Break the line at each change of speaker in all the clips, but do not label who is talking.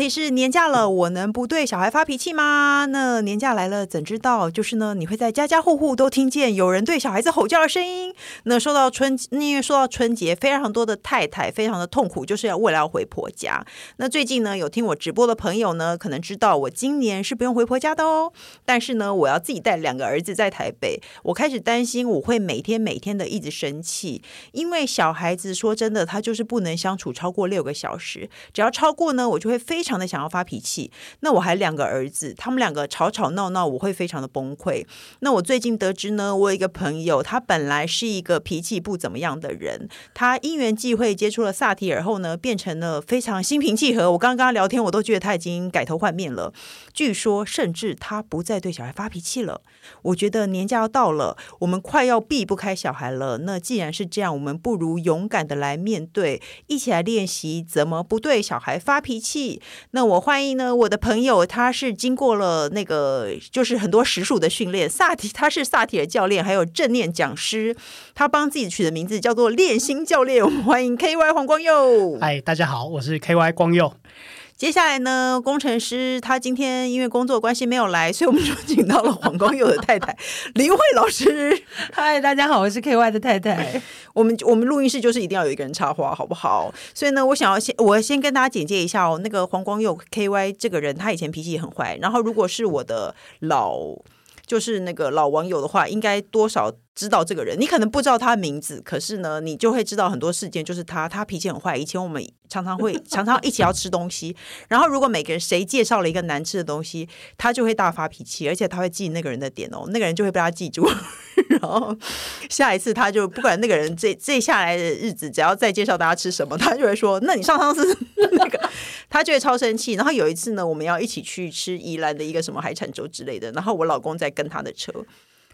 题是年假了，我能不对小孩发脾气吗？那年假来了，怎知道？就是呢，你会在家家户户都听见有人对小孩子吼叫的声音。那说到春，因为说到春节，非常多的太太非常的痛苦，就是要为了要回婆家。那最近呢，有听我直播的朋友呢，可能知道我今年是不用回婆家的哦。但是呢，我要自己带两个儿子在台北，我开始担心我会每天每天的一直生气，因为小孩子说真的，他就是不能相处超过六个小时，只要超过呢，我就会非。常常的想要发脾气，那我还两个儿子，他们两个吵吵闹闹，我会非常的崩溃。那我最近得知呢，我有一个朋友，他本来是一个脾气不怎么样的人，他因缘际会接触了萨提尔后呢，变成了非常心平气和。我刚刚跟他聊天，我都觉得他已经改头换面了。据说，甚至他不再对小孩发脾气了。我觉得年假要到了，我们快要避不开小孩了。那既然是这样，我们不如勇敢的来面对，一起来练习怎么不对小孩发脾气。那我欢迎呢，我的朋友，他是经过了那个就是很多实数的训练，萨提他是萨提尔教练，还有正念讲师，他帮自己取的名字叫做练心教练。我们欢迎 KY 黄光佑。
嗨，大家好，我是 KY 光佑。
接下来呢，工程师他今天因为工作关系没有来，所以我们就请到了黄光佑的太太 林慧老师。
嗨，大家好，我是 KY 的太太。
我 们我们录音室就是一定要有一个人插话，好不好？所以呢，我想要先我先跟大家简介一下哦，那个黄光佑 KY 这个人，他以前脾气很坏。然后如果是我的老就是那个老网友的话，应该多少。知道这个人，你可能不知道他的名字，可是呢，你就会知道很多事件。就是他，他脾气很坏。以前我们常常会 常常一起要吃东西，然后如果每个人谁介绍了一个难吃的东西，他就会大发脾气，而且他会记那个人的点哦，那个人就会被他记住。然后下一次他就不管那个人这这下来的日子，只要再介绍大家吃什么，他就会说：“那你上上次 那个，他就会超生气。”然后有一次呢，我们要一起去吃宜兰的一个什么海产粥之类的，然后我老公在跟他的车。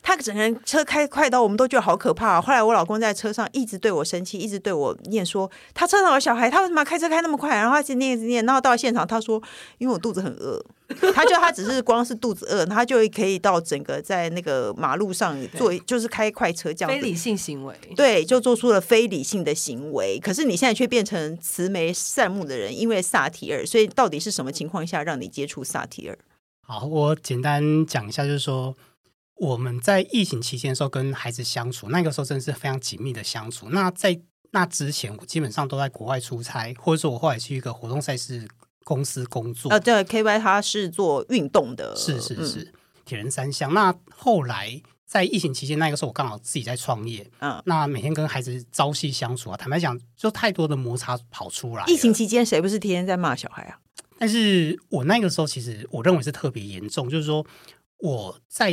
他整个人车开快到我们都觉得好可怕。后来我老公在车上一直对我生气，一直对我念说：“他车上有小孩，他为什么开车开那么快？”然后他一直念一直念，然后到现场他说：“因为我肚子很饿。”他就他只是光是肚子饿，他就可以到整个在那个马路上做，就是开快车这样。
非理性行为。
对，就做出了非理性的行为。可是你现在却变成慈眉善目的人，因为萨提尔。所以到底是什么情况下让你接触萨提尔？
好，我简单讲一下，就是说。我们在疫情期间的时候跟孩子相处，那个时候真的是非常紧密的相处。那在那之前，我基本上都在国外出差，或者说我后来去一个活动赛事公司工作。
呃，对，KY 他是做运动的，
是是是，嗯、铁人三项。那后来在疫情期间，那个时候我刚好自己在创业，嗯，那每天跟孩子朝夕相处啊，坦白讲，就太多的摩擦跑出来。
疫情期间，谁不是天天在骂小孩啊？
但是我那个时候其实我认为是特别严重，就是说我在。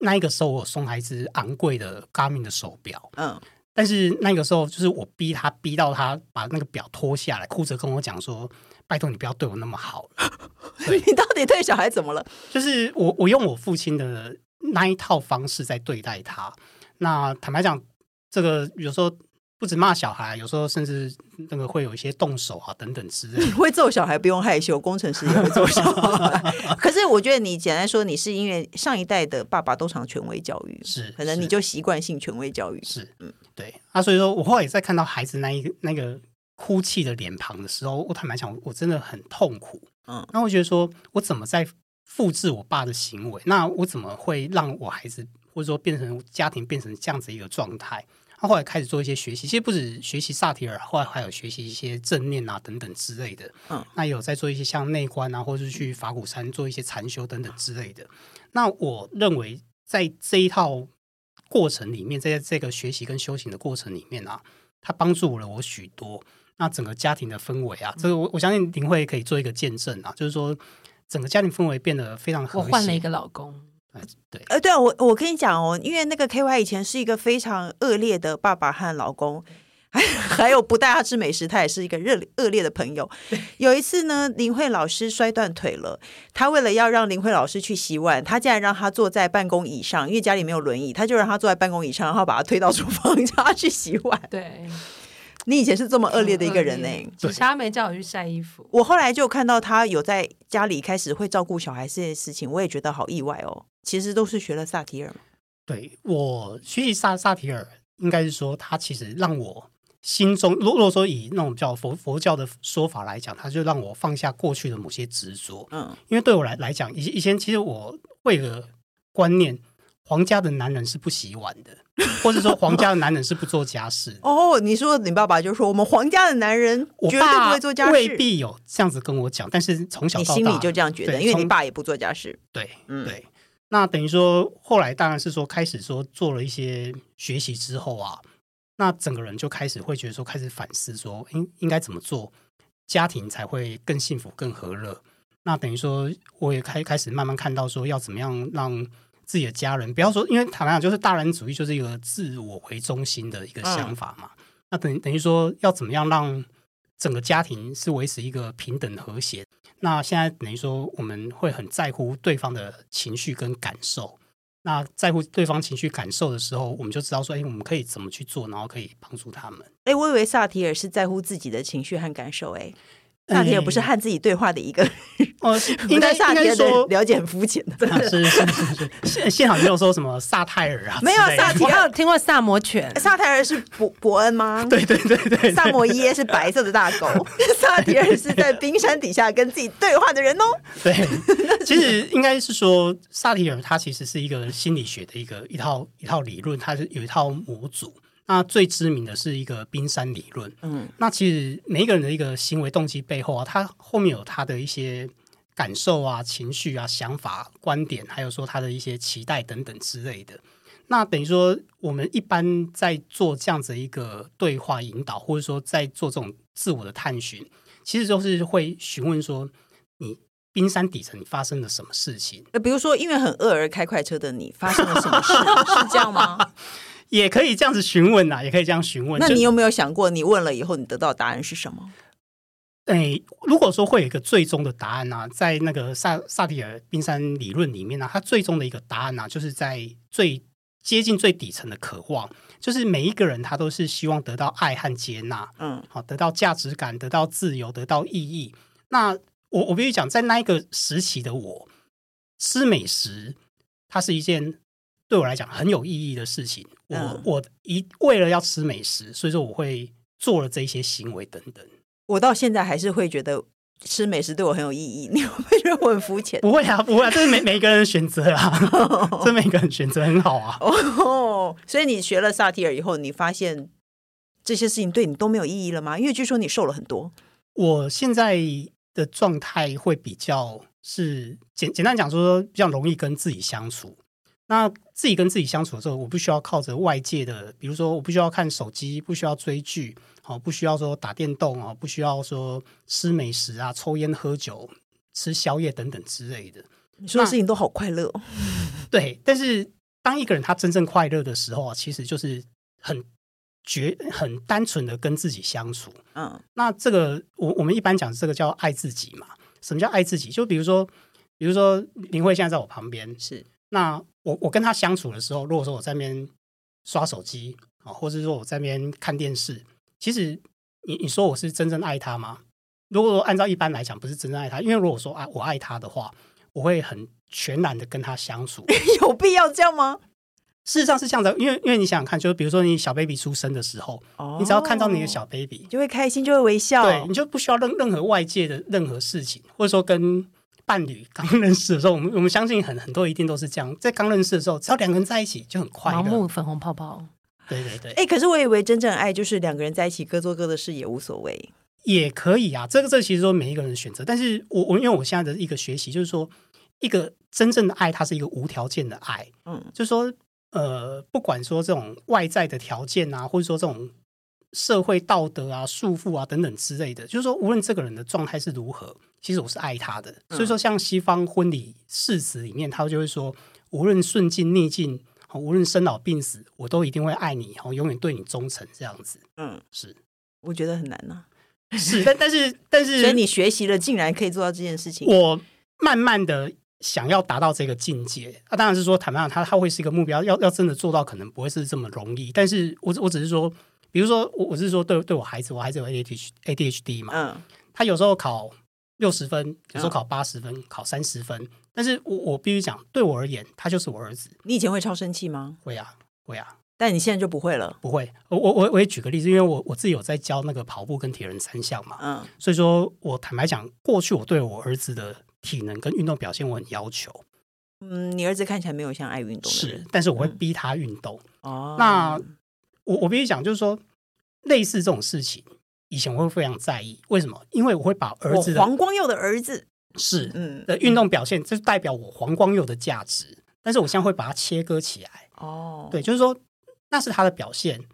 那一个时候，我送他一只昂贵的 Garmin 的手表，嗯，但是那个时候就是我逼他，逼到他把那个表脱下来，哭着跟我讲说：“拜托你不要对我那么好。”
你到底对小孩怎么了？
就是我，我用我父亲的那一套方式在对待他。那坦白讲，这个有时候。不止骂小孩，有时候甚至那个会有一些动手啊等等之类的。
你 会揍小孩不用害羞，工程师也会揍小孩。可是我觉得你简单说，你是因为上一代的爸爸都常权威教育，
是
可能你就习惯性权威教育。
是，嗯，对啊，所以说我后来也在看到孩子那一那个哭泣的脸庞的时候，我坦白讲，我真的很痛苦。嗯，那我觉得说我怎么在复制我爸的行为？那我怎么会让我孩子或者说变成家庭变成这样子一个状态？他后来开始做一些学习，其实不止学习萨提尔，后来还有学习一些正念啊等等之类的。嗯，那有在做一些像内观啊，或者是去法鼓山做一些禅修等等之类的。那我认为在这一套过程里面，在这个学习跟修行的过程里面啊，它帮助了我许多。那整个家庭的氛围啊，这个我我相信林慧可以做一个见证啊，就是说整个家庭氛围变得非常和谐。
我换了一个老公。
对，
呃，对啊，我我跟你讲哦，因为那个 KY 以前是一个非常恶劣的爸爸和老公，还 还有不带他吃美食，他也是一个热恶劣的朋友。有一次呢，林慧老师摔断腿了，他为了要让林慧老师去洗碗，他竟然让他坐在办公椅上，因为家里没有轮椅，他就让他坐在办公椅上，然后把他推到厨房 叫他去洗碗。
对。
你以前是这么恶劣的一个人呢、欸，
只差没叫我去晒衣服。
我后来就看到他有在家里开始会照顾小孩这件事情，我也觉得好意外哦。其实都是学了萨提尔。
对，我学习萨萨提尔，应该是说他其实让我心中，如果说以那种叫佛佛教的说法来讲，他就让我放下过去的某些执着。嗯，因为对我来来讲，以以前其实我会有个观念。皇家的男人是不洗碗的，或者说皇家的男人是不做家事。
哦，你说你爸爸就说我们皇家的男人绝对不会做家事，
未必有这样子跟我讲，但是从小到大
你心里就这样觉得，因为你爸也不做家事。
对，嗯，对。那等于说后来当然是说开始说做了一些学习之后啊，那整个人就开始会觉得说开始反思说应应该怎么做，家庭才会更幸福、更和乐。那等于说我也开开始慢慢看到说要怎么样让。自己的家人，不要说，因为坦白讲，就是大男人主义，就是一个自我为中心的一个想法嘛。嗯、那等于等于说，要怎么样让整个家庭是维持一个平等和谐？那现在等于说，我们会很在乎对方的情绪跟感受。那在乎对方情绪感受的时候，我们就知道说，哎，我们可以怎么去做，然后可以帮助他们。
哎，我以为萨提尔是在乎自己的情绪和感受，哎。萨提尔不是和自己对话的一个，
哦，应该萨提尔说
了解很肤浅的，
是是是是，幸幸好没有说什么萨泰尔啊，
没有萨提尔，
听过萨摩犬，
萨泰尔是伯伯恩吗？
对对对对，
萨摩耶是白色的大狗，萨提尔是在冰山底下跟自己对话的人哦。
对，其实应该是说萨提尔他其实是一个心理学的一个一套一套理论，它是有一套模组。那最知名的是一个冰山理论。嗯，那其实每一个人的一个行为动机背后啊，他后面有他的一些感受啊、情绪啊、想法、观点，还有说他的一些期待等等之类的。那等于说，我们一般在做这样子一个对话引导，或者说在做这种自我的探寻，其实就是会询问说，你冰山底层你发生了什么事情？
呃，比如说因为很饿而开快车的你，发生了什么事？是这样吗？
也可以这样子询问呐，也可以这样询问。
那你有没有想过，你问了以后，你得到答案是什么？
诶，如果说会有一个最终的答案呢、啊，在那个萨萨提尔冰山理论里面呢、啊，它最终的一个答案呢、啊，就是在最接近最底层的渴望，就是每一个人他都是希望得到爱和接纳，嗯，好，得到价值感，得到自由，得到意义。那我我必须讲，在那一个时期的我，吃美食，它是一件。对我来讲很有意义的事情，我、嗯、我一为了要吃美食，所以说我会做了这些行为等等。
我到现在还是会觉得吃美食对我很有意义。你会不会觉得我很肤浅？
不会啊，不会啊，这是每 每一个人的选择啊，这每个人选择很好啊。
哦，所以你学了萨提尔以后，你发现这些事情对你都没有意义了吗？因为据说你瘦了很多。
我现在的状态会比较是简简单讲说，比较容易跟自己相处。那自己跟自己相处的时候，我不需要靠着外界的，比如说我不需要看手机，不需要追剧，好，不需要说打电动啊，不需要说吃美食啊、抽烟喝酒、吃宵夜等等之类的。
你说的事情都好快乐哦。
对，但是当一个人他真正快乐的时候啊，其实就是很绝、很单纯的跟自己相处。嗯，那这个我我们一般讲这个叫爱自己嘛。什么叫爱自己？就比如说，比如说林慧现在在我旁边是。那我我跟他相处的时候，如果说我在那边刷手机啊，或者说我在那边看电视，其实你你说我是真正爱他吗？如果说按照一般来讲，不是真正爱他，因为如果说啊我爱他的话，我会很全然的跟他相处。
有必要这样吗？
事实上是这样的，因为因为你想想看，就是比如说你小 baby 出生的时候，哦，你只要看到你的小 baby，
就会开心，就会微笑，
对，你就不需要任任何外界的任何事情，或者说跟。伴侣刚认识的时候，我们我们相信很很多一定都是这样，在刚认识的时候，只要两个人在一起就很快乐。
盲目粉红泡泡，
对对对。
哎、欸，可是我以为真正爱就是两个人在一起各做各的事也无所谓，
也可以啊。这个这个、其实说每一个人的选择，但是我我因为我现在的一个学习就是说，一个真正的爱，它是一个无条件的爱。嗯，就是说呃，不管说这种外在的条件啊，或者说这种社会道德啊、束缚啊等等之类的，就是说无论这个人的状态是如何。其实我是爱他的，所以说像西方婚礼誓词里面，他就会说，无论顺境逆境，无论生老病死，我都一定会爱你，然后永远对你忠诚，这样子。嗯，是，
我觉得很难呢、
啊。是，但但是但是，
所以你学习了，竟然可以做到这件事情。
我慢慢的想要达到这个境界，那、啊、当然是说，坦白讲，他他会是一个目标，要要真的做到，可能不会是这么容易。但是我我只是说，比如说我我是说对对我孩子，我孩子有 ADHD ADHD 嘛，
嗯，
他有时候考六十分，有时候考八十分，嗯、考三十分，但是我我必须讲，对我而言，他就是我儿子。
你以前会超生气吗？
会啊，会啊。
但你现在就不会了？
不会。我我我我也举个例子，因为我我自己有在教那个跑步跟铁人三项嘛，
嗯，
所以说我坦白讲，过去我对我儿子的体能跟运动表现我很要求。
嗯，你儿子看起来没有像爱运动的人，
是，但是我会逼他运动。
嗯、哦，
那我我必须讲，就是说类似这种事情，以前我会非常在意。为什么？因为我会把儿子
黄光佑的儿子
是嗯的运动表现，这、嗯、代表我黄光佑的价值。但是我现在会把它切割起来。
哦，
对，就是说。那是他的表现，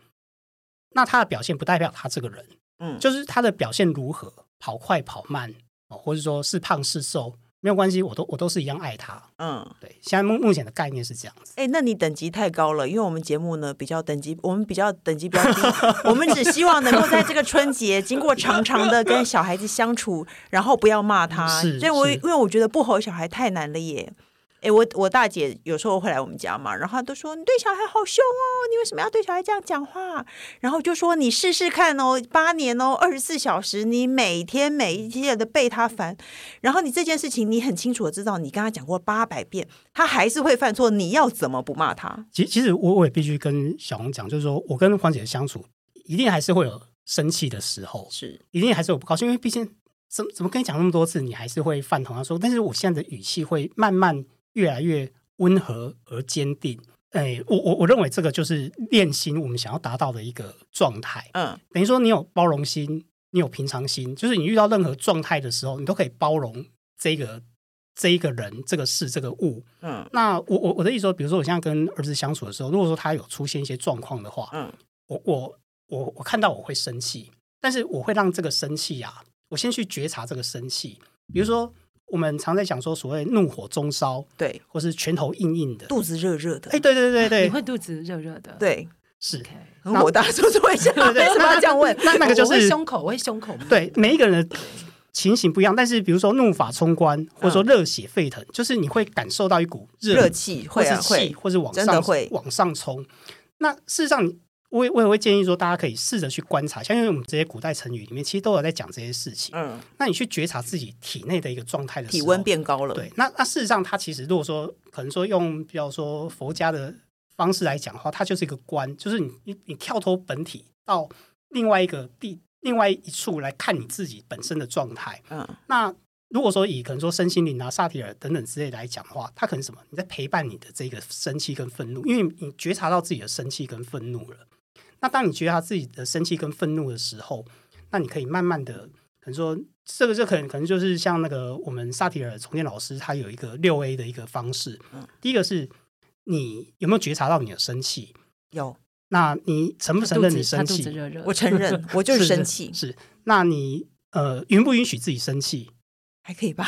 那他的表现不代表他这个人，
嗯，就是
他的表现如何，跑快跑慢哦，或者说是胖是瘦，没有关系，我都我都是一样爱他，
嗯，
对。现在目目前的概念是这样子。
哎，那你等级太高了，因为我们节目呢比较等级，我们比较等级比较低，我们只希望能够在这个春节经过长长的跟小孩子相处，然后不要骂他，
是，
所以我因为我觉得不吼小孩太难了耶。哎，我我大姐有时候会来我们家嘛，然后她都说你对小孩好凶哦，你为什么要对小孩这样讲话？然后就说你试试看哦，八年哦，二十四小时，你每天每一天的被他烦，然后你这件事情你很清楚的知道，你跟他讲过八百遍，他还是会犯错，你要怎么不骂他？
其实其实我我也必须跟小红讲，就是说我跟黄姐的相处，一定还是会有生气的时候，
是一
定还是有不高兴，因为毕竟怎么怎么跟你讲那么多次，你还是会犯同样说，但是我现在的语气会慢慢。越来越温和而坚定，哎，我我我认为这个就是练心，我们想要达到的一个状态。
嗯，
等于说你有包容心，你有平常心，就是你遇到任何状态的时候，你都可以包容这个这一个人、这个事、这个物。
嗯，
那我我我的意思说，比如说我现在跟儿子相处的时候，如果说他有出现一些状况的话，
嗯，
我我我我看到我会生气，但是我会让这个生气啊，我先去觉察这个生气，比如说。我们常在讲说，所谓怒火中烧，
对，
或是拳头硬硬的，
肚子热热的。
哎，对对对对，
你会肚子热热的，
对，
是。
很火大，说说一下，为什么要这样问？
那那个就是
胸口，我会胸口。
对，每一个人的情形不一样，但是比如说怒发冲冠，或者说热血沸腾，就是你会感受到一股
热气，
或是气，或是往上往上冲。那事实上，我也我也会建议说，大家可以试着去观察，像因为我们这些古代成语里面，其实都有在讲这些事情。
嗯，
那你去觉察自己体内的一个状态的时候，
体温变高了。
对，那那事实上，它其实如果说可能说用比较说佛家的方式来讲的话，它就是一个观，就是你你你跳脱本体到另外一个地另外一处来看你自己本身的状态。
嗯，
那如果说以可能说身心灵啊、萨提尔等等之类来讲的话，它可能什么？你在陪伴你的这个生气跟愤怒，因为你觉察到自己的生气跟愤怒了。那当你觉得他自己的生气跟愤怒的时候，那你可以慢慢的，可能说这个就可能可能就是像那个我们萨提尔重建老师他有一个六 A 的一个方式。
嗯，
第一个是你有没有觉察到你的生气？
有。
那你承不承认你生气？
热热
我承认，我就是生气。
是，是。那你呃允不允许自己生气？
还可以吧？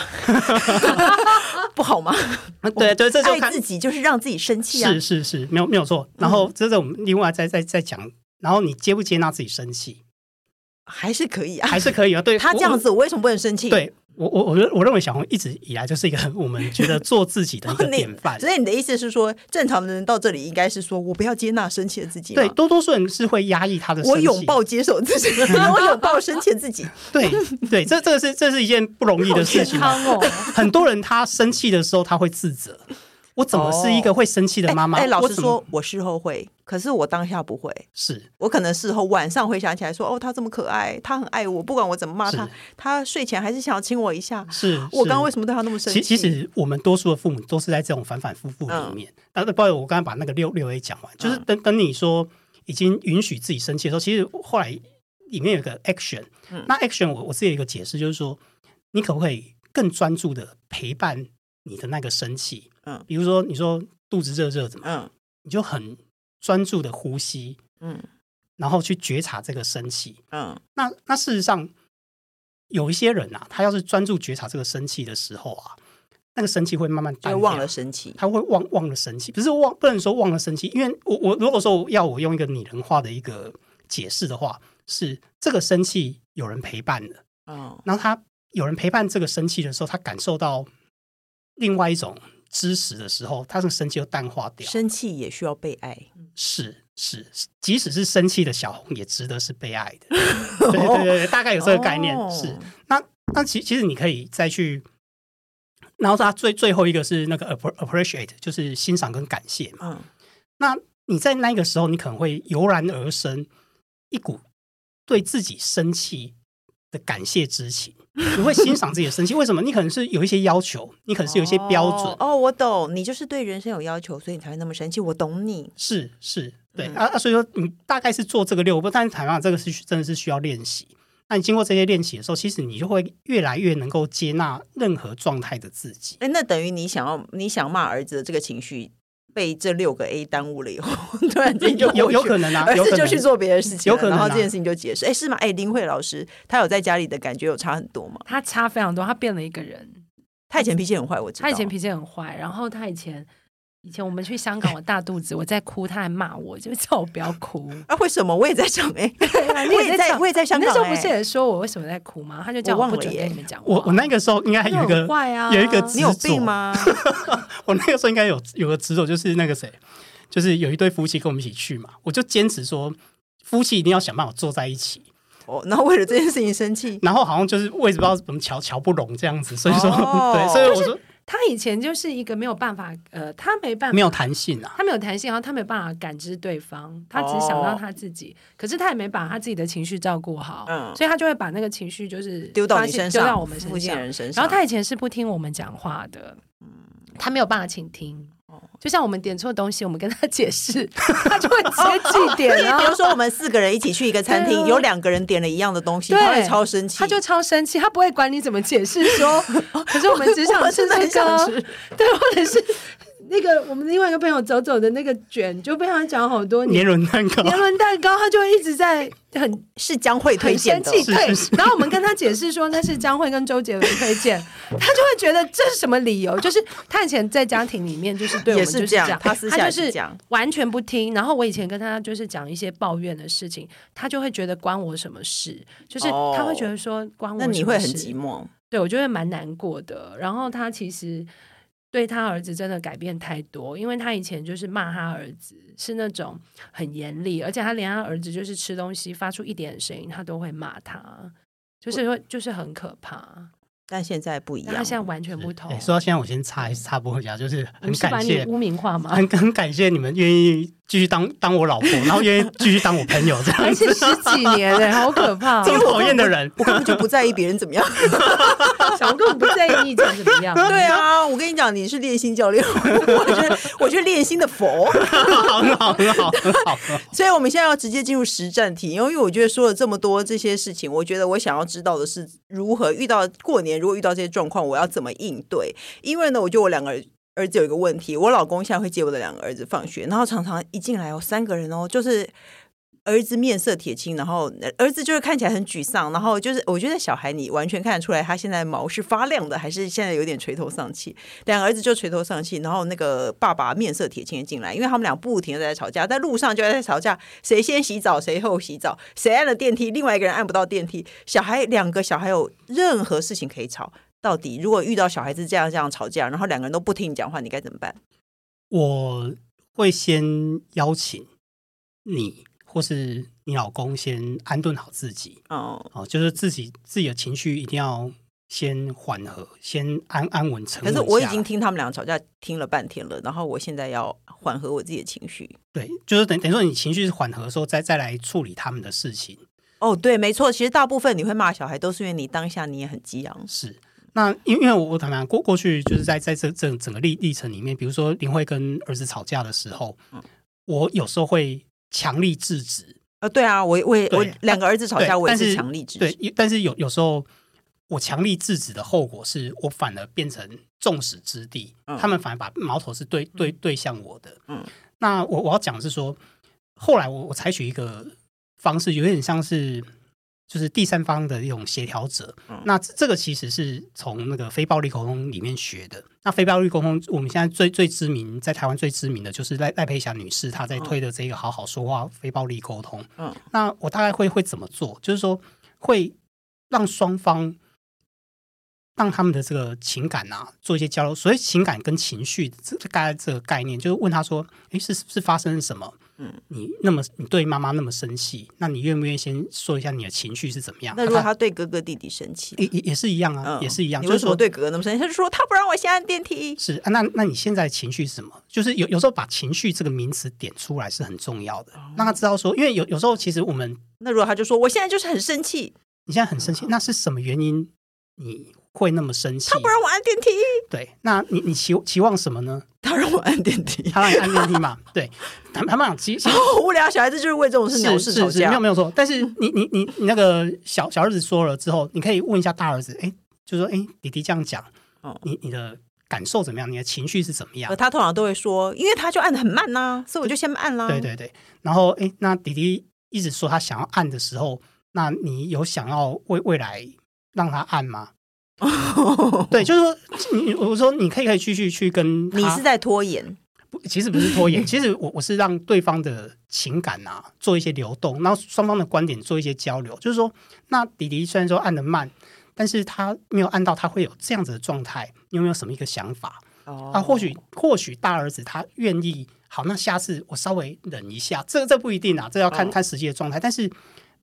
不好吗？
对对，这就
爱自己就是让自己生气啊！
是是是，没有没有错。然后这是我们另外再再再讲。然后你接不接纳自己生气，
还是可以啊，
还是可以啊。对，
他这样子，我为什么不能生气？
对我，我我我认为小红一直以来就是一个我们觉得做自己的一个 典范。
所以你的意思是说，正常的人到这里应该是说我不要接纳生气的自己。
对，多多数人是会压抑他的生气。
我拥抱接受自己，我拥抱生气的自己。
对对，这这个是这是一件不容易的事情。
哦，
很多人他生气的时候他会自责。我怎么是一个会生气的妈妈？
哎，老实说，我事后会，可是我当下不会。
是
我可能事后晚上回想起来说，哦，他这么可爱，他很爱我，不管我怎么骂他，他睡前还是想要亲我一下。
是
我刚刚为什么对他那么生气？
其实我们多数的父母都是在这种反反复复里面。啊，不好意思，我刚刚把那个六六 A 讲完，就是等等你说已经允许自己生气的时候，其实后来里面有一个 action。那 action 我我自己有一个解释，就是说你可不可以更专注的陪伴你的那个生气？
嗯，
比如说你说。肚子热热的嘛，
嗯，
你就很专注的呼吸，
嗯，
然后去觉察这个生气，
嗯，
那那事实上有一些人啊，他要是专注觉察这个生气的时候啊，那个生气会慢慢淡，
忘了生气，
他会忘忘了生气，不是忘，不能说忘了生气，因为我我如果说要我用一个拟人化的一个解释的话，是这个生气有人陪伴的，
嗯，
然后他有人陪伴这个生气的时候，他感受到另外一种。知识的时候，他这个生气就淡化掉。
生气也需要被爱，
是。是，即使是生气的小红，也值得是被爱的。对对对对，大概有这个概念。哦、是，那那其其实你可以再去，然后他最最后一个是那个 appreciate，就是欣赏跟感谢嘛。嗯、那你在那个时候，你可能会油然而生一股对自己生气的感谢之情。你会欣赏自己的生气，为什么？你可能是有一些要求，你可能是有一些标准。
哦，哦，我懂，你就是对人生有要求，所以你才会那么生气。我懂你，
是是，对、嗯、啊啊，所以说你大概是做这个六步，但是坦白讲，这个是真的是需要练习。那你经过这些练习的时候，其实你就会越来越能够接纳任何状态的自己。
哎，那等于你想要你想骂儿子的这个情绪。被这六个 A 耽误了以后，突然间就
有有可能啊，
儿子就去做别的事情，
有可能，
然后这件事情就解释。哎，是吗？哎，林慧老师，他有在家里的感觉有差很多吗？
他差非常多，他变了一个人。
他以前脾气很坏，我知道。
他以前脾气很坏，然后他以前。以前我们去香港，我大肚子，我在哭，他还骂我，就叫我不要哭。
啊，为什么？我也在想哎，我也在，我也在香港。
那时候不是也说我为什么在哭吗？他就叫我不准跟你们讲。
我我那个时候应该还有一个
坏啊，
有一个执着。
你有病吗？
我那个时候应该有有个执着，就是那个谁，就是有一对夫妻跟我们一起去嘛，我就坚持说夫妻一定要想办法坐在一起。
哦，然后为了这件事情生气，
然后好像就是位置不知道怎么瞧瞧不拢这样子，所以说对，所以我说。
他以前就是一个没有办法，呃，他没办法，
没有弹性啊，
他没有弹性，然后他没有办法感知对方，他只想到他自己，哦、可是他也没把他自己的情绪照顾好，嗯，所以他就会把那个情绪就是
丢到你身上，
丢到我们身上，然后他以前是不听我们讲话的，嗯，他没有办法倾听。就像我们点错东西，我们跟他解释，他就会直接记点。
比如说，我们四个人一起去一个餐厅，有两个人点了一样的东西，他会超生气，
他就超生气，他不会管你怎么解释，说，可是我们只想吃那个，对，或者是。那个我们另外一个朋友走走的那个卷就被他讲好多
年轮蛋糕，
年轮蛋糕，他就一直在很
是江蕙推荐的，
对。然后我们跟他解释说那是江蕙跟周杰伦推荐，他就会觉得这是什么理由？就是他以前在家庭里面就是对我们就是这样，他私下就是完全不听。然后我以前跟他就是讲一些抱怨的事情，他就会觉得关我什么事？就是他会觉得说关我什么事？那
你会很寂寞？
对，我觉得蛮难过的。然后他其实。对他儿子真的改变太多，因为他以前就是骂他儿子是那种很严厉，而且他连他儿子就是吃东西发出一点声音，他都会骂他，就是会就是很可怕。
但现在不一样，
他现在完全不同。
说到现在，我先插一插播一下，就是很感谢
污名化吗？
很很感谢你们愿意。继续当当我老婆，然后愿意继续当我朋友，这样子
十几年哎，好可怕！
这么讨厌的人，
我根本就不在意别人怎么样，
小根本不在意你讲怎么样。
对啊，我跟你讲，你是练心教练，我是我是练心的佛，
很好很好很好。
所以我们现在要直接进入实战题，因为我觉得说了这么多这些事情，我觉得我想要知道的是如何遇到过年，如果遇到这些状况，我要怎么应对？因为呢，我觉得我两个人。儿子有一个问题，我老公现在会接我的两个儿子放学，然后常常一进来哦，三个人哦，就是儿子面色铁青，然后儿子就是看起来很沮丧，然后就是我觉得小孩你完全看得出来他现在毛是发亮的，还是现在有点垂头丧气。两个儿子就垂头丧气，然后那个爸爸面色铁青的进来，因为他们俩不停的在吵架，在路上就在吵架，谁先洗澡谁后洗澡，谁按了电梯，另外一个人按不到电梯，小孩两个小孩有任何事情可以吵。到底如果遇到小孩子这样这样吵架，然后两个人都不听你讲话，你该怎么办？
我会先邀请你或是你老公先安顿好自己哦，哦，就是自己自己的情绪一定要先缓和，先安安稳沉。
可是我已经听他们两个吵架听了半天了，然后我现在要缓和我自己的情绪。
对，就是等等于说你情绪是缓和的时候，再再来处理他们的事情。
哦，对，没错，其实大部分你会骂小孩，都是因为你当下你也很激昂。
是。那因因为我我坦白过过去就是在在这这整个历历程里面，比如说林慧跟儿子吵架的时候，嗯、我有时候会强力制止。
呃，对啊，我我我两个儿子吵架，我也是强力制止。
对，但是有有时候我强力制止的后果是我反而变成众矢之的，嗯、他们反而把矛头是对对对向我的。嗯，那我我要讲的是说，后来我我采取一个方式，有点像是。就是第三方的一种协调者，嗯、那这个其实是从那个非暴力沟通里面学的。那非暴力沟通，我们现在最最知名，在台湾最知名的就是赖赖佩霞女士，她在推的这个好好说话非暴力沟通。嗯，那我大概会会怎么做？就是说会让双方让他们的这个情感啊做一些交流。所以情感跟情绪，这大概这个概念，就是问他说：“诶，是是发生了什么？”嗯，你那么你对妈妈那么生气，那你愿不愿意先说一下你的情绪是怎么样？
那如果他对哥哥弟弟生气，
也也也是一样啊，嗯、也是一样。
你为什么对哥哥那么生气？他就说他不让我先按电梯。
是啊，那那你现在情绪是什么？就是有有时候把情绪这个名词点出来是很重要的，让他知道说，因为有有时候其实我们
那如果他就说我现在就是很生气，
你现在很生气，那是什么原因？你会那么生气？
他不让我按电梯。
对，那你你期期望什么呢？
他让我按电梯，
他让你按电梯嘛？对，他他们俩其实
好无聊，小孩子就是为这种事闹事吵架，
没有没有错。但是你你你你那个小小儿子说了之后，你可以问一下大儿子，哎，就说哎，弟弟这样讲，哦，你你的感受怎么样？你的情绪是怎么样？
他通常都会说，因为他就按的很慢呐、啊，所以我就先按啦。
对对对，然后哎，那弟弟一直说他想要按的时候，那你有想要未未来让他按吗？对，就是说，你我说你可以可以继续去跟
你是在拖延，
不，其实不是拖延，其实我我是让对方的情感啊做一些流动，然后双方的观点做一些交流。就是说，那迪迪虽然说按的慢，但是他没有按到他会有这样子的状态，你有没有什么一个想法？哦，啊，或许或许大儿子他愿意，好，那下次我稍微忍一下，这这不一定啊，这要看看实际的状态。但是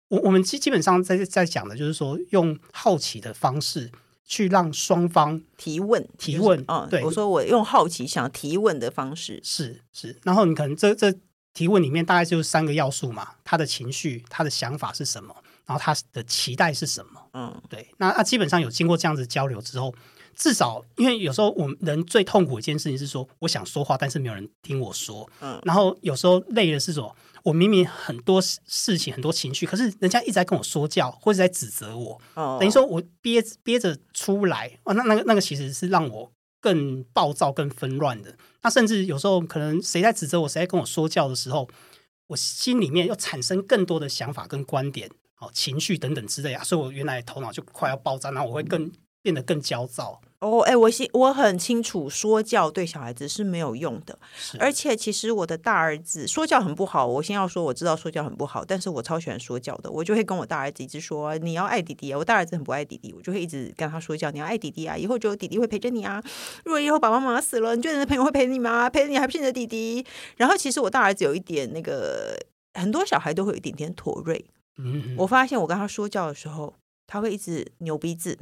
我我们基基本上在在讲的就是说，用好奇的方式。去让双方
提问，
提问，
就是、嗯，对，我说我用好奇想提问的方式，
是是，然后你可能这这提问里面大概就是三个要素嘛，他的情绪，他的想法是什么，然后他的期待是什么，嗯，对，那那基本上有经过这样子交流之后，至少因为有时候我们人最痛苦的一件事情是说，我想说话，但是没有人听我说，嗯，然后有时候累的是说。我明明很多事情很多情绪，可是人家一直在跟我说教，或者在指责我，哦、等于说我憋憋着出来，哦，那那个那个其实是让我更暴躁、更纷乱的。那甚至有时候可能谁在指责我，谁在跟我说教的时候，我心里面又产生更多的想法跟观点，哦，情绪等等之类啊，所以我原来头脑就快要爆炸，然后我会更变得更焦躁。
哦，哎，我心我很清楚，说教对小孩子是没有用的。而且，其实我的大儿子说教很不好。我先要说，我知道说教很不好，但是我超喜欢说教的。我就会跟我大儿子一直说：“你要爱弟弟啊！”我大儿子很不爱弟弟，我就会一直跟他说教：“你要爱弟弟啊！以后就有弟弟会陪着你啊！如果以后爸爸妈妈死了，你觉得你的朋友会陪你吗？陪你还不是你的弟弟？”然后，其实我大儿子有一点那个，很多小孩都会有一点点妥瑞。嗯，我发现我跟他说教的时候，他会一直扭鼻子。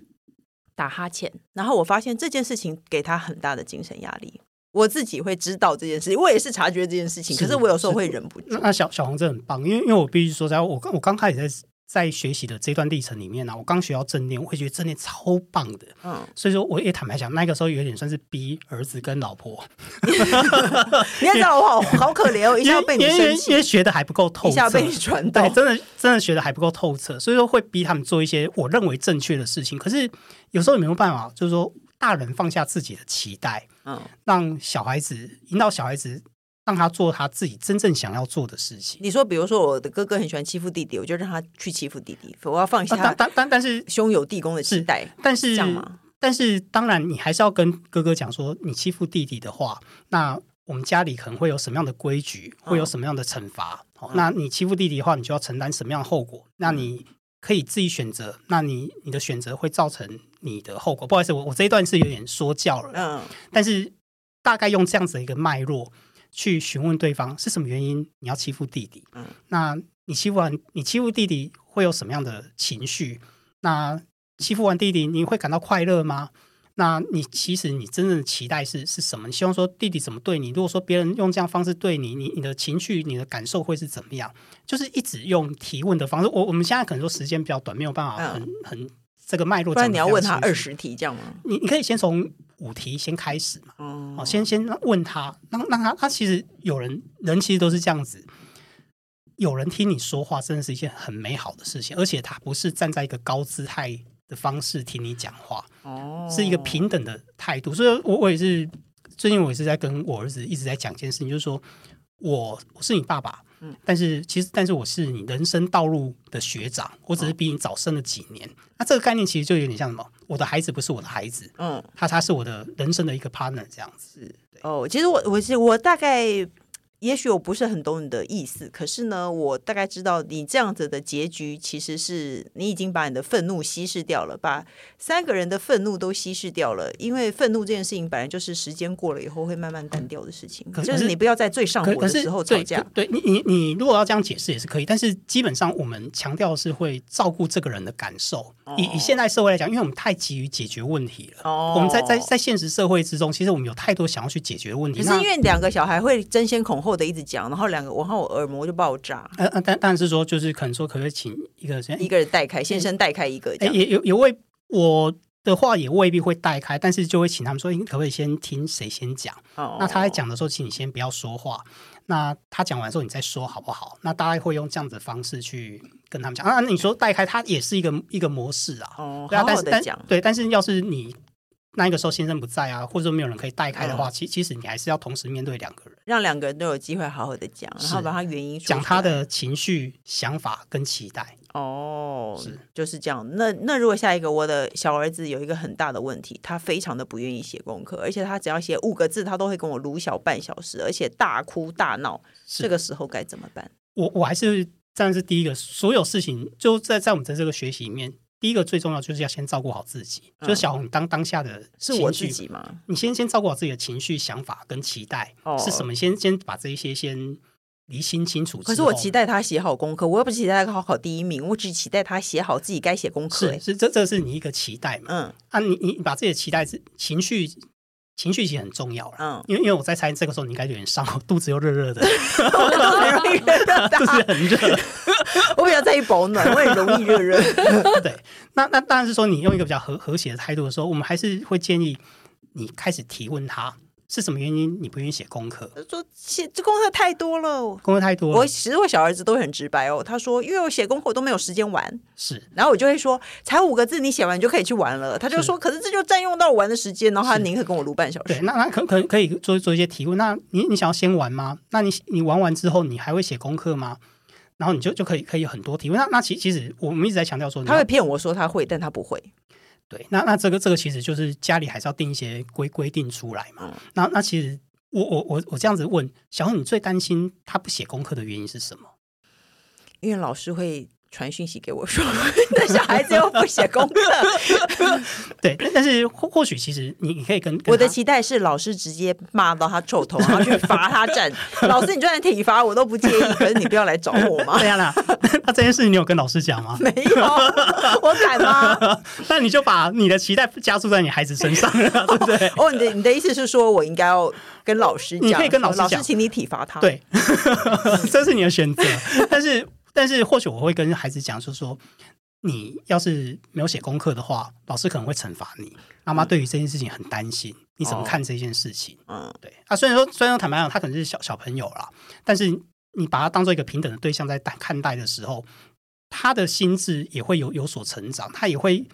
打哈欠，然后我发现这件事情给他很大的精神压力。我自己会知道这件事情，我也是察觉这件事情，是可是我有时候会忍不住。
那小小红真的很棒，因为因为我必须说，在我我刚开始在。在学习的这段历程里面呢、啊，我刚学到正念，我会觉得正念超棒的。嗯，所以说我也坦白讲，那个时候有点算是逼儿子跟老婆。
你要知道我好好可怜哦，一下被你
因为因为学的还不够透彻，
一下被你
传真的真的学的还不够透彻，所以说会逼他们做一些我认为正确的事情。可是有时候也没有办法，就是说大人放下自己的期待，嗯，让小孩子引导小孩子。让他做他自己真正想要做的事情。
你说，比如说我的哥哥很喜欢欺负弟弟，我就让他去欺负弟弟。我要放下，
但但但但是
兄友弟恭的期待，
但是但是当然，你还是要跟哥哥讲说，你欺负弟弟的话，那我们家里可能会有什么样的规矩，会有什么样的惩罚。哦，那你欺负弟弟的话，你就要承担什么样的后果？那你可以自己选择。那你你的选择会造成你的后果。不好意思，我我这一段是有点说教了。嗯，但是大概用这样子的一个脉络。去询问对方是什么原因你要欺负弟弟？嗯，那你欺负完你欺负弟弟会有什么样的情绪？那欺负完弟弟你会感到快乐吗？那你其实你真正的期待是是什么？你希望说弟弟怎么对你？如果说别人用这样方式对你，你你的情绪你的感受会是怎么样？就是一直用提问的方式。我我们现在可能说时间比较短，没有办法很、嗯、很这个脉络。不然
你要问他二十题这样吗？
你你可以先从。五题先开始嘛，哦，先先问他，让让他，他其实有人人其实都是这样子，有人听你说话，真的是一件很美好的事情，而且他不是站在一个高姿态的方式听你讲话，哦，是一个平等的态度。所以我，我我也是最近我也是在跟我儿子一直在讲一件事情，就是说我我是你爸爸。嗯，但是其实，但是我是你人生道路的学长，我只是比你早生了几年。哦、那这个概念其实就有点像什么？我的孩子不是我的孩子，嗯，他他是我的人生的一个 partner 这样子。
哦，其实我我是我大概也许我不是很懂你的意思，可是呢，我大概知道你这样子的结局，其实是你已经把你的愤怒稀释掉了，把三个人的愤怒都稀释掉了。因为愤怒这件事情本来就是时间过了以后会慢慢淡掉的事情，可是就是你不要在最上火的时候吵架。
对，对你，你你如果要这样解释也是可以，但是基本上我们强调是会照顾这个人的感受。哦、以以现代社会来讲，因为我们太急于解决问题了，哦、我们在在在现实社会之中，其实我们有太多想要去解决的问题。
可是因为两个小孩会争先恐后的一直讲，然后。两个，然后我耳膜就爆炸。
呃呃，但但是说，就是可能说，可不可以请一个一个
人带开，先生带开一个？
也也也未我的话也未必会带开，但是就会请他们说，可不可以先听谁先讲？哦，那他在讲的时候，请你先不要说话。那他讲完之后，你再说好不好？那大概会用这样子的方式去跟他们讲啊。那你说带开，它也是一个一个模式啊。哦，好好的讲。对，但是要是你。那个时候先生不在啊，或者说没有人可以代开的话，嗯、其其实你还是要同时面对两个人，
让两个人都有机会好好的讲，然后把他原因
讲他的情绪、想法跟期待。
哦，是就是这样。那那如果下一个我的小儿子有一个很大的问题，他非常的不愿意写功课，而且他只要写五个字，他都会跟我撸小半小时，而且大哭大闹。这个时候该怎么办？
我我还是站是第一个，所有事情就在在我们在这个学习里面。第一个最重要就是要先照顾好自己，嗯、就是小红，你当当下的
是我自己吗？
你先先照顾好自己的情绪、想法跟期待、哦、是什么？先先把这一些先厘清清楚。
可是我期待他写好功课，我又不是期待他考考第一名，我只期待他写好自己该写功课。
是是，这这是你一个期待嘛？嗯，啊你，你你把自己的期待、情绪。情绪其实很重要了，嗯，因为因为我在猜这个时候你应该有点伤，肚子又热热的，肚子 很热，
我比较在意保暖，我也容易热热。
对，那那当然是说你用一个比较和和谐的态度的时候，我们还是会建议你开始提问他。是什么原因你不愿意写功课？
说写这功课太多了，
功课太多。
我其实我小儿子都很直白哦，他说因为我写功课我都没有时间玩。
是，
然后我就会说才五个字，你写完就可以去玩了。他就说，可是这就占用到我玩的时间，然后他宁可跟我录半小时。
对，那他可可可以做做一些提问。那你你想要先玩吗？那你你玩完之后你还会写功课吗？然后你就就可以可以很多提问。那那其其实我们一直在强调说，
他会骗我说他会，但他不会。
对，那那这个这个其实就是家里还是要定一些规规定出来嘛。嗯、那那其实。我我我我这样子问小红，你最担心他不写功课的原因是什么？
因为老师会传讯息给我说，那小孩子又不写功课。
对，但是或或许其实你你可以跟，跟
我的期待是老师直接骂到他臭头，然后去罚他站。老师，你就算体罚我都不介意，可是你不要来找我嘛。
这样啦，那这件事情你有跟老师讲吗？
没有，我敢吗？
那你就把你的期待加注在你孩子身上了，对不对？
哦，你的你的意思是说我应该要跟老师讲，
你可以跟老师讲，
老师请你体罚他。
对，这是你的选择，但是。但是或许我会跟孩子讲，就是说，你要是没有写功课的话，老师可能会惩罚你。妈妈对于这件事情很担心，你怎么看这件事情？嗯，对啊。虽然说，虽然说坦白讲，他可能是小小朋友啦，但是你把他当做一个平等的对象在看待的时候，他的心智也会有有所成长，他也会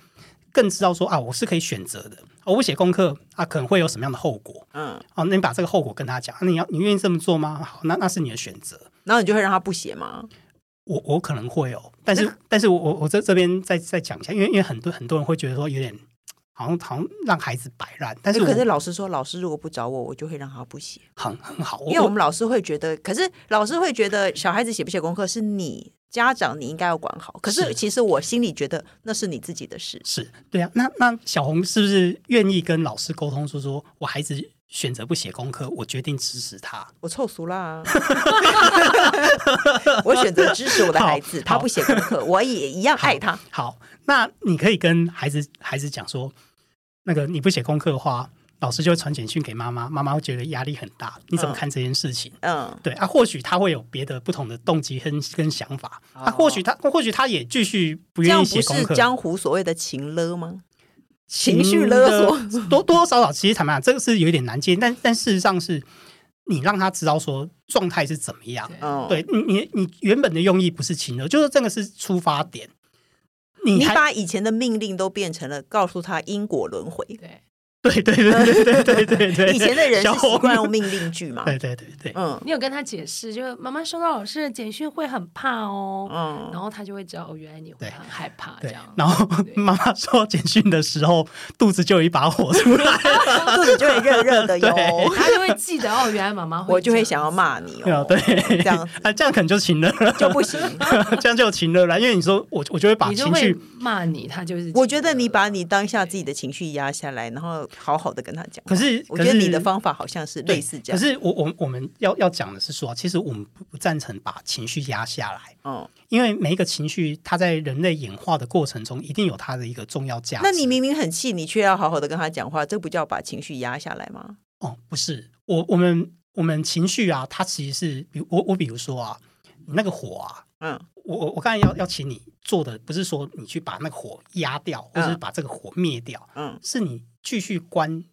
更知道说啊，我是可以选择的。我不写功课啊，可能会有什么样的后果？嗯，哦，那你把这个后果跟他讲，那你要你愿意这么做吗？好，那那是你的选择。
然后你就会让他不写吗？
我我可能会有，但是但是我我我在这边再再讲一下，因为因为很多很多人会觉得说有点好像好像让孩子摆烂，但是
可是老师说，老师如果不找我，我就会让他不写，
很很好，
因为我们老师会觉得，可是老师会觉得小孩子写不写功课是你家长你应该要管好，可是其实我心里觉得那是你自己的事，
是对啊，那那小红是不是愿意跟老师沟通说说我孩子？选择不写功课，我决定支持他。
我臭俗啦！我选择支持我的孩子，他不写功课，我也一样爱他。
好，那你可以跟孩子孩子讲说，那个你不写功课的话，老师就会传简讯给妈妈，妈妈会觉得压力很大。你怎么看这件事情？嗯，对啊，或许他会有别的不同的动机跟跟想法。啊，或许他或许他也继续不愿意写功课。
不是江湖所谓的情勒吗？情绪勒索
多多多少少，其实坦白讲，这个是有一点难接，但但事实上是，你让他知道说状态是怎么样。对，对你你你原本的用意不是情勒，就是这个是出发点。
你你把以前的命令都变成了告诉他因果轮回。对
对对对对对对对,對，
以前的人是习惯用命令句嘛。
对对对对，
嗯，你有跟他解释，就是妈妈收到老师的简讯会很怕哦，嗯，然后他就会知道，哦，原来你会很害怕这样。
然后妈妈说简讯的时候，肚子就有一把火出来，
肚子就会热热的哟，
他就会记得哦，原来妈妈，
我就会想要骂你哦，
对，这样啊，这样可能就情了，
就不行，
这样就情了了，因为你说我我就会把情绪
骂你，他就是，
我觉得你把你当下自己的情绪压下来，然后。好好的跟他讲，
可是
我觉得你的方法好像是类似这样。
可是我我我们要要讲的是说，其实我们不赞成把情绪压下来。嗯，因为每一个情绪，它在人类演化的过程中，一定有它的一个重要价值。
那你明明很气，你却要好好的跟他讲话，这不叫把情绪压下来吗？
哦，不是，我我们我们情绪啊，它其实是，比我我比如说啊，你那个火啊，嗯，我我我刚才要要请你做的，不是说你去把那个火压掉，或者是把这个火灭掉，嗯，是你。继续观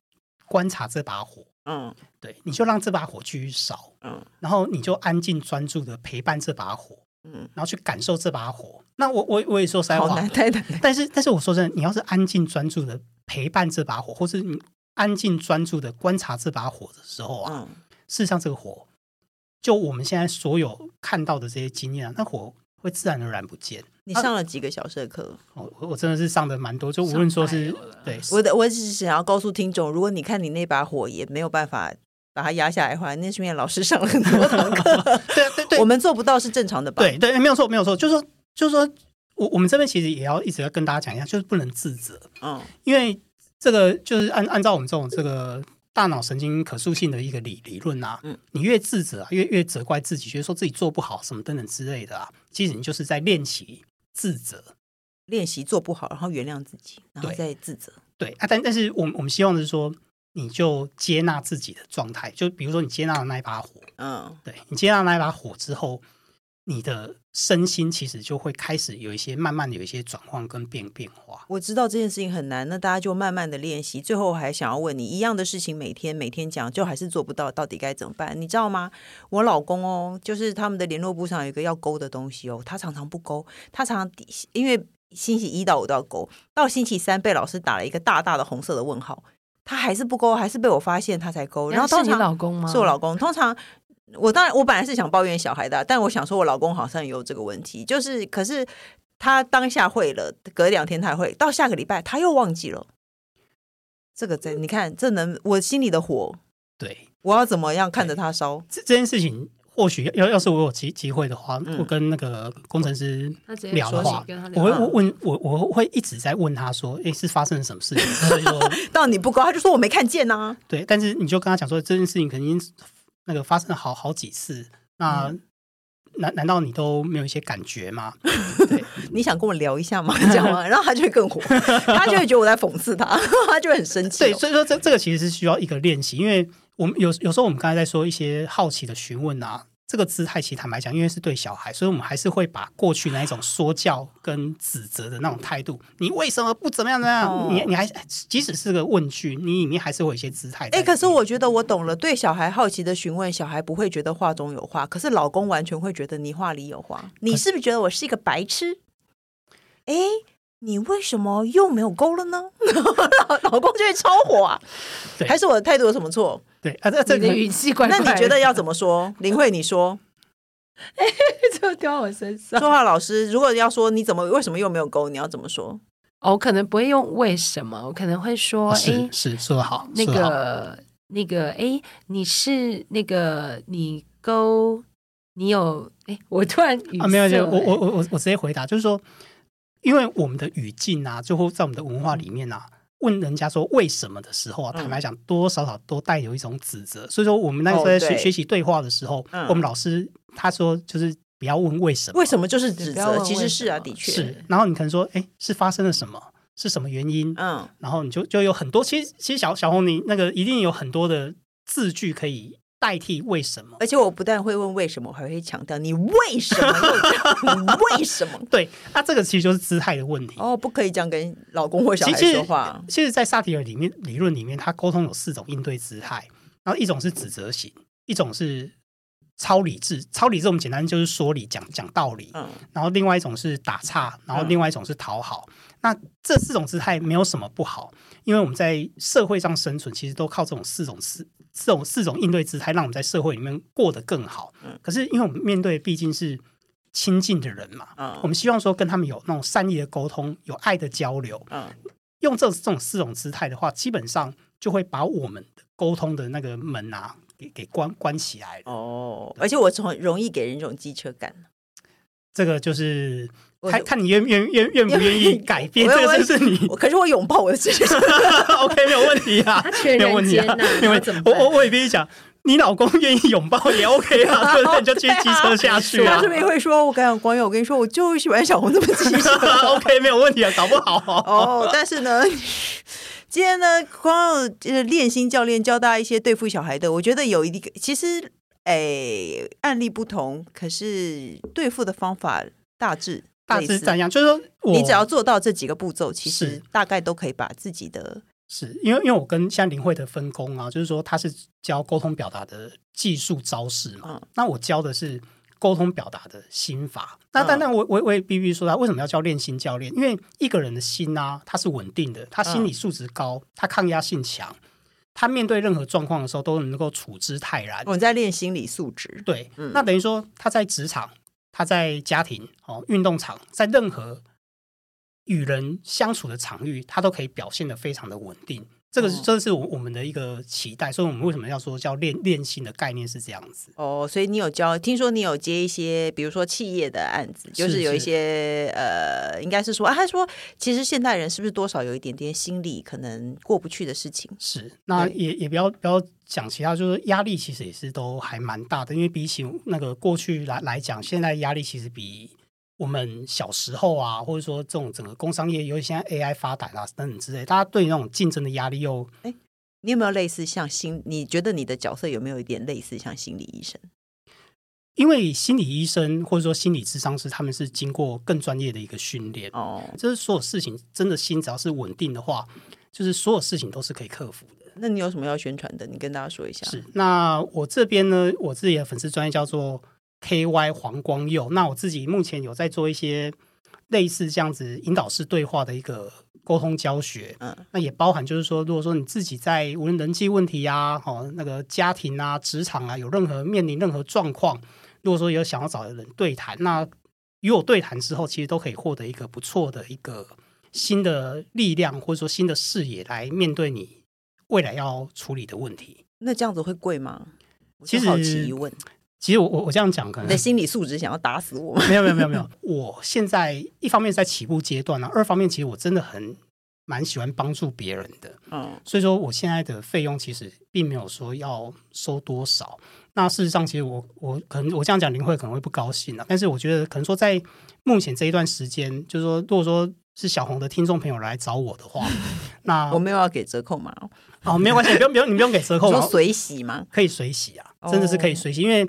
观察这把火，嗯，对，你就让这把火继续烧，嗯，然后你就安静专注的陪伴这把火，嗯，然后去感受这把火。那我我我也说实在话，
太难，
但是但是我说真的，你要是安静专注的陪伴这把火，或是你安静专注的观察这把火的时候啊，嗯，事实上这个火，就我们现在所有看到的这些经验啊，那火会自然而然不见。
你上了几个小时的课？
我我真的是上的蛮多，就无论说是对，
我的我只是想要告诉听众，如果你看你那把火也没有办法把它压下来的话，那是因为老师上了很多堂课。
对对对，
我们做不到是正常的吧？
对对，没有错没有错，就是说就是说我我们这边其实也要一直要跟大家讲一下，就是不能自责，嗯，因为这个就是按按照我们这种这个。大脑神经可塑性的一个理理论啊，嗯，你越自责啊，越越责怪自己，觉得说自己做不好什么等等之类的啊，其实你就是在练习自责，
练习做不好，然后原谅自己，然后再自责。
对，对啊，但但是我们我们希望的是说，你就接纳自己的状态，就比如说你接纳了那一把火，嗯，对，你接纳那一把火之后。你的身心其实就会开始有一些慢慢的有一些转换跟变变化。
我知道这件事情很难，那大家就慢慢的练习。最后我还想要问你，一样的事情每天每天讲，就还是做不到，到底该怎么办？你知道吗？我老公哦，就是他们的联络簿上有一个要勾的东西哦，他常常不勾，他常常因为星期一到五都要勾，到星期三被老师打了一个大大的红色的问号，他还是不勾，还是被我发现他才勾。然后是你
老公吗？
是我老公，通常。我当然，我本来是想抱怨小孩的，但我想说，我老公好像也有这个问题，就是，可是他当下会了，隔两天他会，到下个礼拜他又忘记了。这个在你看，这能我心里的火，
对，
我要怎么样看着他烧？
这这件事情，或许要要是我有机机会的话，嗯、我跟那个工程师聊的话，我会问我我会一直在问他说，哎，是发生了什么事情？所以说
到你不高，他就说我没看见呐、啊。
对，但是你就跟他讲说，这件事情肯定。那个发生了好好几次，那难、嗯、难道你都没有一些感觉吗？对，
你想跟我聊一下吗？这样吗？然后他就会更火，他就会觉得我在讽刺他，他就会很生气、哦。
对，所以说这这个其实是需要一个练习，因为我们有有时候我们刚才在说一些好奇的询问啊。这个姿态，其实坦白讲，因为是对小孩，所以我们还是会把过去那一种说教跟指责的那种态度，你为什么不怎么样怎么样？哦、你你还即使是个问句，你里面还是会有一些姿态。
哎，可是我觉得我懂了，对小孩好奇的询问，小孩不会觉得话中有话，可是老公完全会觉得你话里有话。你是不是觉得我是一个白痴？哎。你为什么又没有勾了呢？老老公就会超火啊！
对
还是我的态度有什么错？
对啊，这这个
语气怪怪。
那你觉得要怎么说？林慧，你说，
哎，就掉我身上。
说话老师，如果要说你怎么为什么又没有勾，你要怎么说？
哦，我可能不会用为什么，我可能会说，哎、哦，
是说的好，
那个那个，哎，你是那个你勾，你有哎，我突然
啊，没有，就我我我我我直接回答，就是说。因为我们的语境啊，最后在我们的文化里面啊，问人家说为什么的时候啊，坦白讲，多多少少都带有一种指责。所以说，我们那时候在学学习对话的时候，我们老师他说就是不要问为什么，
为什么就是指责，其实是啊，的确
是。然后你可能说，哎，是发生了什么？是什么原因？嗯，然后你就就有很多，其实其实小小红你那个一定有很多的字句可以。代替为什么？
而且我不但会问为什么，我还会强调你为什么又这样？你为什么？
对，那这个其实就是姿态的问题。
哦，不可以这样跟老公或小孩说话。
其实，在萨提尔里面理论里面，他沟通有四种应对姿态，然后一种是指责型，一种是超理智，超理智我们简单就是说理，讲讲道理。嗯，然后另外一种是打岔，然后另外一种是讨好。嗯、那这四种姿态没有什么不好，因为我们在社会上生存，其实都靠这种四种四这种四种应对姿态，让我们在社会里面过得更好。嗯，可是因为我们面对毕竟是亲近的人嘛，嗯，我们希望说跟他们有那种善意的沟通，有爱的交流。嗯，用这这种四种姿态的话，基本上就会把我们的沟通的那个门啊。给给关关起来
哦，而且我从容易给人一种机车感。
这个就是看看你愿愿愿愿不愿意改变，这个就是你。
可是我拥抱我的机车，
OK，没有问题啊，没有问题啊，因为我我我也跟你讲，你老公愿意拥抱也 OK 啊，对不对？你就骑机车下去啊。
他这边会说，我跟光佑，我跟你说，我就喜欢小红这么机车，
OK，没有问题啊，搞不好
哦。但是呢。今天呢，光有呃练心教练教大家一些对付小孩的，我觉得有一个其实诶案例不同，可是对付的方法大致
大致怎样？就是说
你只要做到这几个步骤，其实大概都可以把自己的
是因为因为我跟像林慧的分工啊，就是说他是教沟通表达的技术招式嘛，嗯、那我教的是。沟通表达的心法，那但但我我我也必须说他为什么要教练心教练？因为一个人的心啊，他是稳定的，他心理素质高，他抗压性强，他面对任何状况的时候都能够处之泰然。
我们在练心理素质，
对，嗯、那等于说他在职场，他在家庭，哦，运动场，在任何与人相处的场域，他都可以表现的非常的稳定。这个是这是我我们的一个期待，所以我们为什么要说叫练练心的概念是这样子
哦。所以你有教，听说你有接一些，比如说企业的案子，就是有一些呃，应该是说啊，他说其实现代人是不是多少有一点点心理可能过不去的事情？
是，那也也不要不要讲其他，就是压力其实也是都还蛮大的，因为比起那个过去来来讲，现在压力其实比。我们小时候啊，或者说这种整个工商业，尤其现在 AI 发达啊等等之类，大家对那种竞争的压力又……哎，
你有没有类似像心？你觉得你的角色有没有一点类似像心理医生？
因为心理医生或者说心理咨商师，他们是经过更专业的一个训练哦。就是所有事情真的心只要是稳定的话，就是所有事情都是可以克服的。
那你有什么要宣传的？你跟大家说一下。
是，那我这边呢，我自己的粉丝专业叫做。K Y 黄光佑，那我自己目前有在做一些类似这样子引导式对话的一个沟通教学，嗯，那也包含就是说，如果说你自己在无论人际问题啊，哦，那个家庭啊、职场啊，有任何面临任何状况，如果说有想要找的人对谈，那与我对谈之后，其实都可以获得一个不错的一个新的力量，或者说新的视野来面对你未来要处理的问题。
那这样子会贵吗？其实好奇疑问。
其实我我我这样讲可能，
你的心理素质想要打死我？
没有没有没有没有，我现在一方面在起步阶段呢，二方面其实我真的很蛮喜欢帮助别人的，嗯，所以说我现在的费用其实并没有说要收多少。那事实上，其实我我可能我这样讲，林慧可能会不高兴了。但是我觉得可能说在目前这一段时间，就是说，如果说是小红的听众朋友来找我的话，那
我没有要给折扣嘛？
哦，没有关系，不用不用，你不用给折扣，
说随洗吗？
可以随洗啊，真的是可以随洗，因为。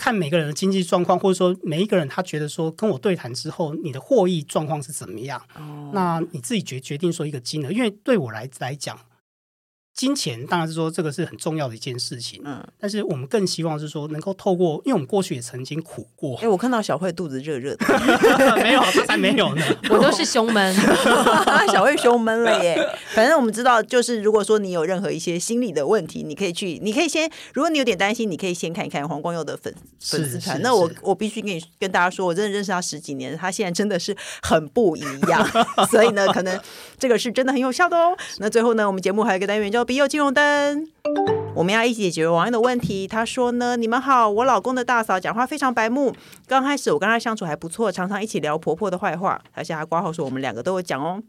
看每个人的经济状况，或者说每一个人他觉得说跟我对谈之后，你的获益状况是怎么样？哦，那你自己决决定说一个金额，因为对我来来讲。金钱当然是说这个是很重要的一件事情，嗯，但是我们更希望是说能够透过，因为我们过去也曾经苦过。
哎，我看到小慧肚子热热的，
没有，他才没有呢，
我都是胸闷，
小慧胸闷了耶。反正我们知道，就是如果说你有任何一些心理的问题，你可以去，你可以先，如果你有点担心，你可以先看一看黄光佑的粉粉丝团。那我我必须跟你跟大家说，我真的认识他十几年，他现在真的是很不一样，所以呢，可能这个是真的很有效的哦。那最后呢，我们节目还有一个单元叫。笔友金融灯，我们要一起解决网友的问题。他说呢，你们好，我老公的大嫂讲话非常白目。刚开始我跟她相处还不错，常常一起聊婆婆的坏话。而且他挂号说我们两个都有讲哦。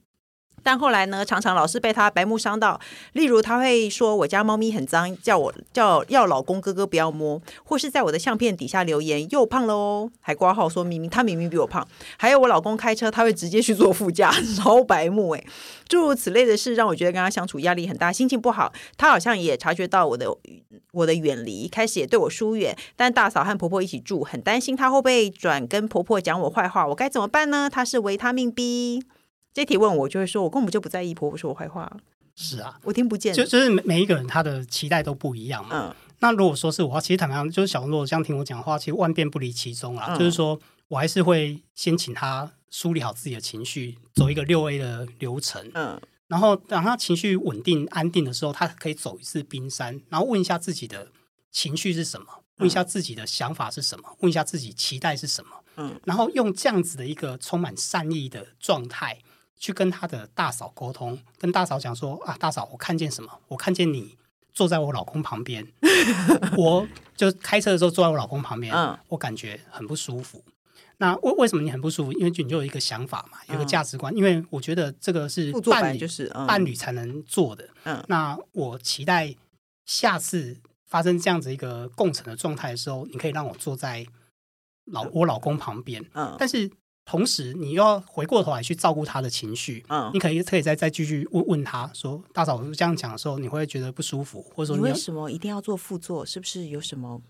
但后来呢，常常老是被他白目伤到。例如，他会说我家猫咪很脏，叫我叫要老公哥哥不要摸，或是在我的相片底下留言又胖了哦，还挂号说明明他明明比我胖。还有我老公开车，他会直接去坐副驾，超白目诶。诸如此类的事，让我觉得跟他相处压力很大，心情不好。他好像也察觉到我的我的远离，开始也对我疏远。但大嫂和婆婆一起住，很担心他会不会转跟婆婆讲我坏话，我该怎么办呢？他是维他命 B。这题问我就会说，我根本就不在意婆婆说我坏话。
是啊，
我听不见。
就就是每每一个人他的期待都不一样嘛。嗯。那如果说是我话，其实坦白讲，就是小诺这样听我讲的话，其实万变不离其宗啊。嗯、就是说我还是会先请他梳理好自己的情绪，走一个六 A 的流程。嗯，然后等他情绪稳定安定的时候，他可以走一次冰山，然后问一下自己的情绪是什么，问一下自己的想法是什么，问一下自己期待是什么。嗯，然后用这样子的一个充满善意的状态去跟他的大嫂沟通，跟大嫂讲说啊，大嫂，我看见什么？我看见你。坐在我老公旁边，我就开车的时候坐在我老公旁边，嗯、我感觉很不舒服。那为为什么你很不舒服？因为你就有一个想法嘛，有一个价值观。嗯、因为我觉得这个是伴侣，就是、嗯、伴侣才能做的。嗯、那我期待下次发生这样子一个共存的状态的时候，你可以让我坐在老我老公旁边。嗯、但是。同时，你又要回过头来去照顾他的情绪。嗯，你可以可以再再继续问问他说：“大嫂，我这样讲的时候，你会觉得不舒服，或者说你，
你为什么一定要做副座？是不是有什么？”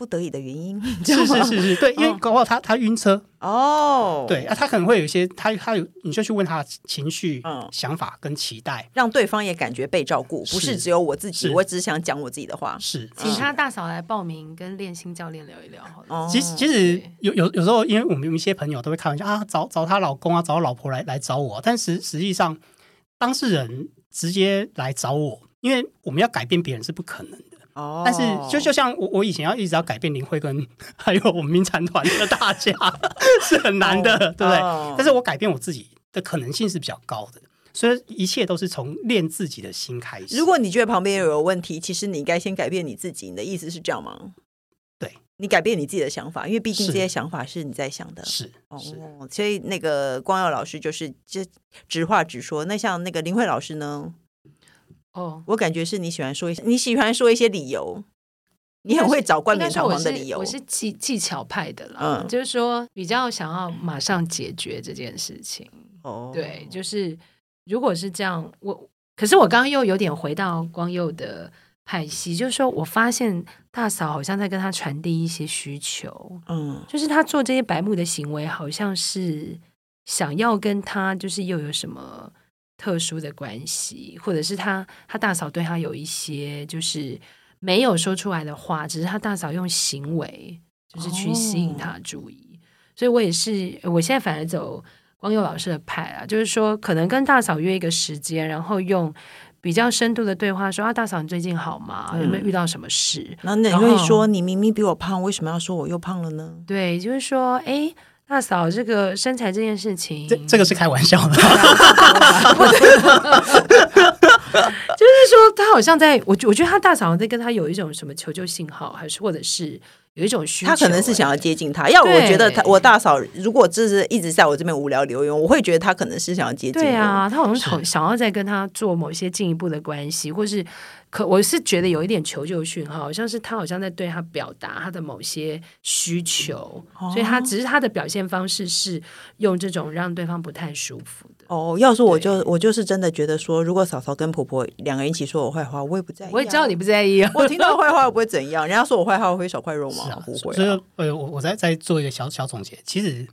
不得已的原因，
是是是是，对，因为搞不好他他晕车。
哦，
对啊，他可能会有一些，他他有，你就去问他的情绪、嗯、想法跟期待，
让对方也感觉被照顾，不是只有我自己，我只想讲我自己的话。
是，
请他大嫂来报名跟练心教练聊一聊
其实其实有有有时候，因为我们有一些朋友都会开玩笑啊，找找她老公啊，找老婆来来找我，但实实际上当事人直接来找我，因为我们要改变别人是不可能的。哦，但是就就像我我以前要一直要改变林慧跟 还有我们民产团的大家 是很难的，对不对？但是我改变我自己的可能性是比较高的，所以一切都是从练自己的心开始。
如果你觉得旁边有问题，其实你应该先改变你自己。你的意思是这样吗？
对，
你改变你自己的想法，因为毕竟这些想法是你在想的。
是哦，
所以那个光耀老师就是就直话直说。那像那个林慧老师呢？哦，oh, 我感觉是你喜欢说一些，你喜欢说一些理由，你很会找冠冕堂皇的理由。
我是，我是技技巧派的啦，嗯，就是说比较想要马上解决这件事情。哦，oh. 对，就是如果是这样，我可是我刚刚又有点回到光佑的派系，就是说我发现大嫂好像在跟他传递一些需求，嗯，就是他做这些白目的行为，好像是想要跟他就是又有什么。特殊的关系，或者是他他大嫂对他有一些就是没有说出来的话，只是他大嫂用行为就是去吸引他的注意。哦、所以我也是，我现在反而走光佑老师的派啊，就是说可能跟大嫂约一个时间，然后用比较深度的对话说啊，大嫂你最近好吗？嗯、有没有遇到什么事？
那你会说你明明比我胖，为什么要说我又胖了呢？
对，就是说哎。大嫂，这个身材这件事情，
这这个是开玩笑的。
就是说，他好像在我，我觉得他大嫂在跟他有一种什么求救信号，还是或者是有一种需求，
他可能是想要接近他。要我觉得他，我大嫂如果就是一直在我这边无聊留言，我会觉得他可能是想要接近。
对啊，他好像想想要再跟他做某些进一步的关系，或是。可我是觉得有一点求救讯号，好像是他好像在对他表达他的某些需求，哦、所以他只是他的表现方式是用这种让对方不太舒服的。
哦，要是我就我就是真的觉得说，如果嫂嫂跟婆婆两个人一起说我坏话，我也不在意、啊。
我也知道你不在意、啊，
我听到坏话我不会怎样。人家说我坏话我会少块肉吗？啊、不会、啊。
所以呃，我我再再做一个小小总结，其实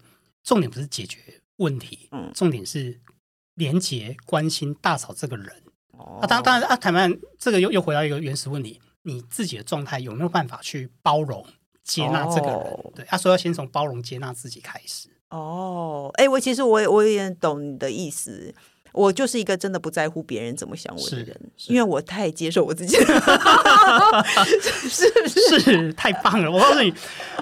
重点不是解决问题，嗯，重点是连结关心大嫂这个人。啊，当当然啊，坦白这个又又回到一个原始问题：你自己的状态有没有办法去包容、接纳这个人？哦、对，他说要先从包容、接纳自己开始。
哦，哎，我其实我我有点懂你的意思。我就是一个真的不在乎别人怎么想我的人，因为我太接受我自己了。是
是，是太棒了！我告诉你，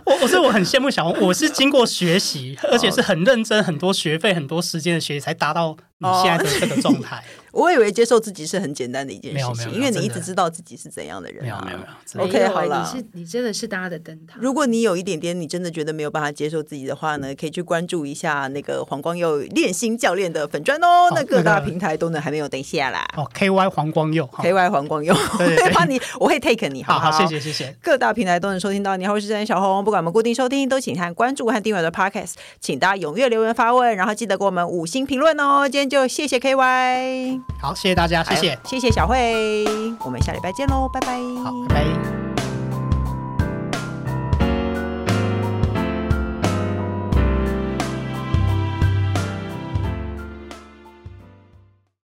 我我是我很羡慕小红，我是经过学习，而且是很认真，很多学费、很多时间的学习，才达到你现在的这个状态。
我以为接受自己是很简单的一件事情，因为你一直知道自己是怎样的人。
没有没有没有。
OK，好了，
你是你真的是大家的灯塔。
如果你有一点点你真的觉得没有办法接受自己的话呢，可以去关注一下那个黄光佑练心教练的粉砖哦。那各大平台都能还没有等一下啦。
哦，KY 黄光佑
，KY 黄光佑，我会帮你，我会 take 你，好
好谢谢谢谢。
各大平台都能收听到，你好，我是小红，不管我们固定收听，都请看关注和订阅的 Podcast，请大家踊跃留言发问，然后记得给我们五星评论哦。今天就谢谢 KY，
好，谢谢大家。谢谢，
谢谢小慧，我们下礼拜见喽，拜拜。
好，拜拜。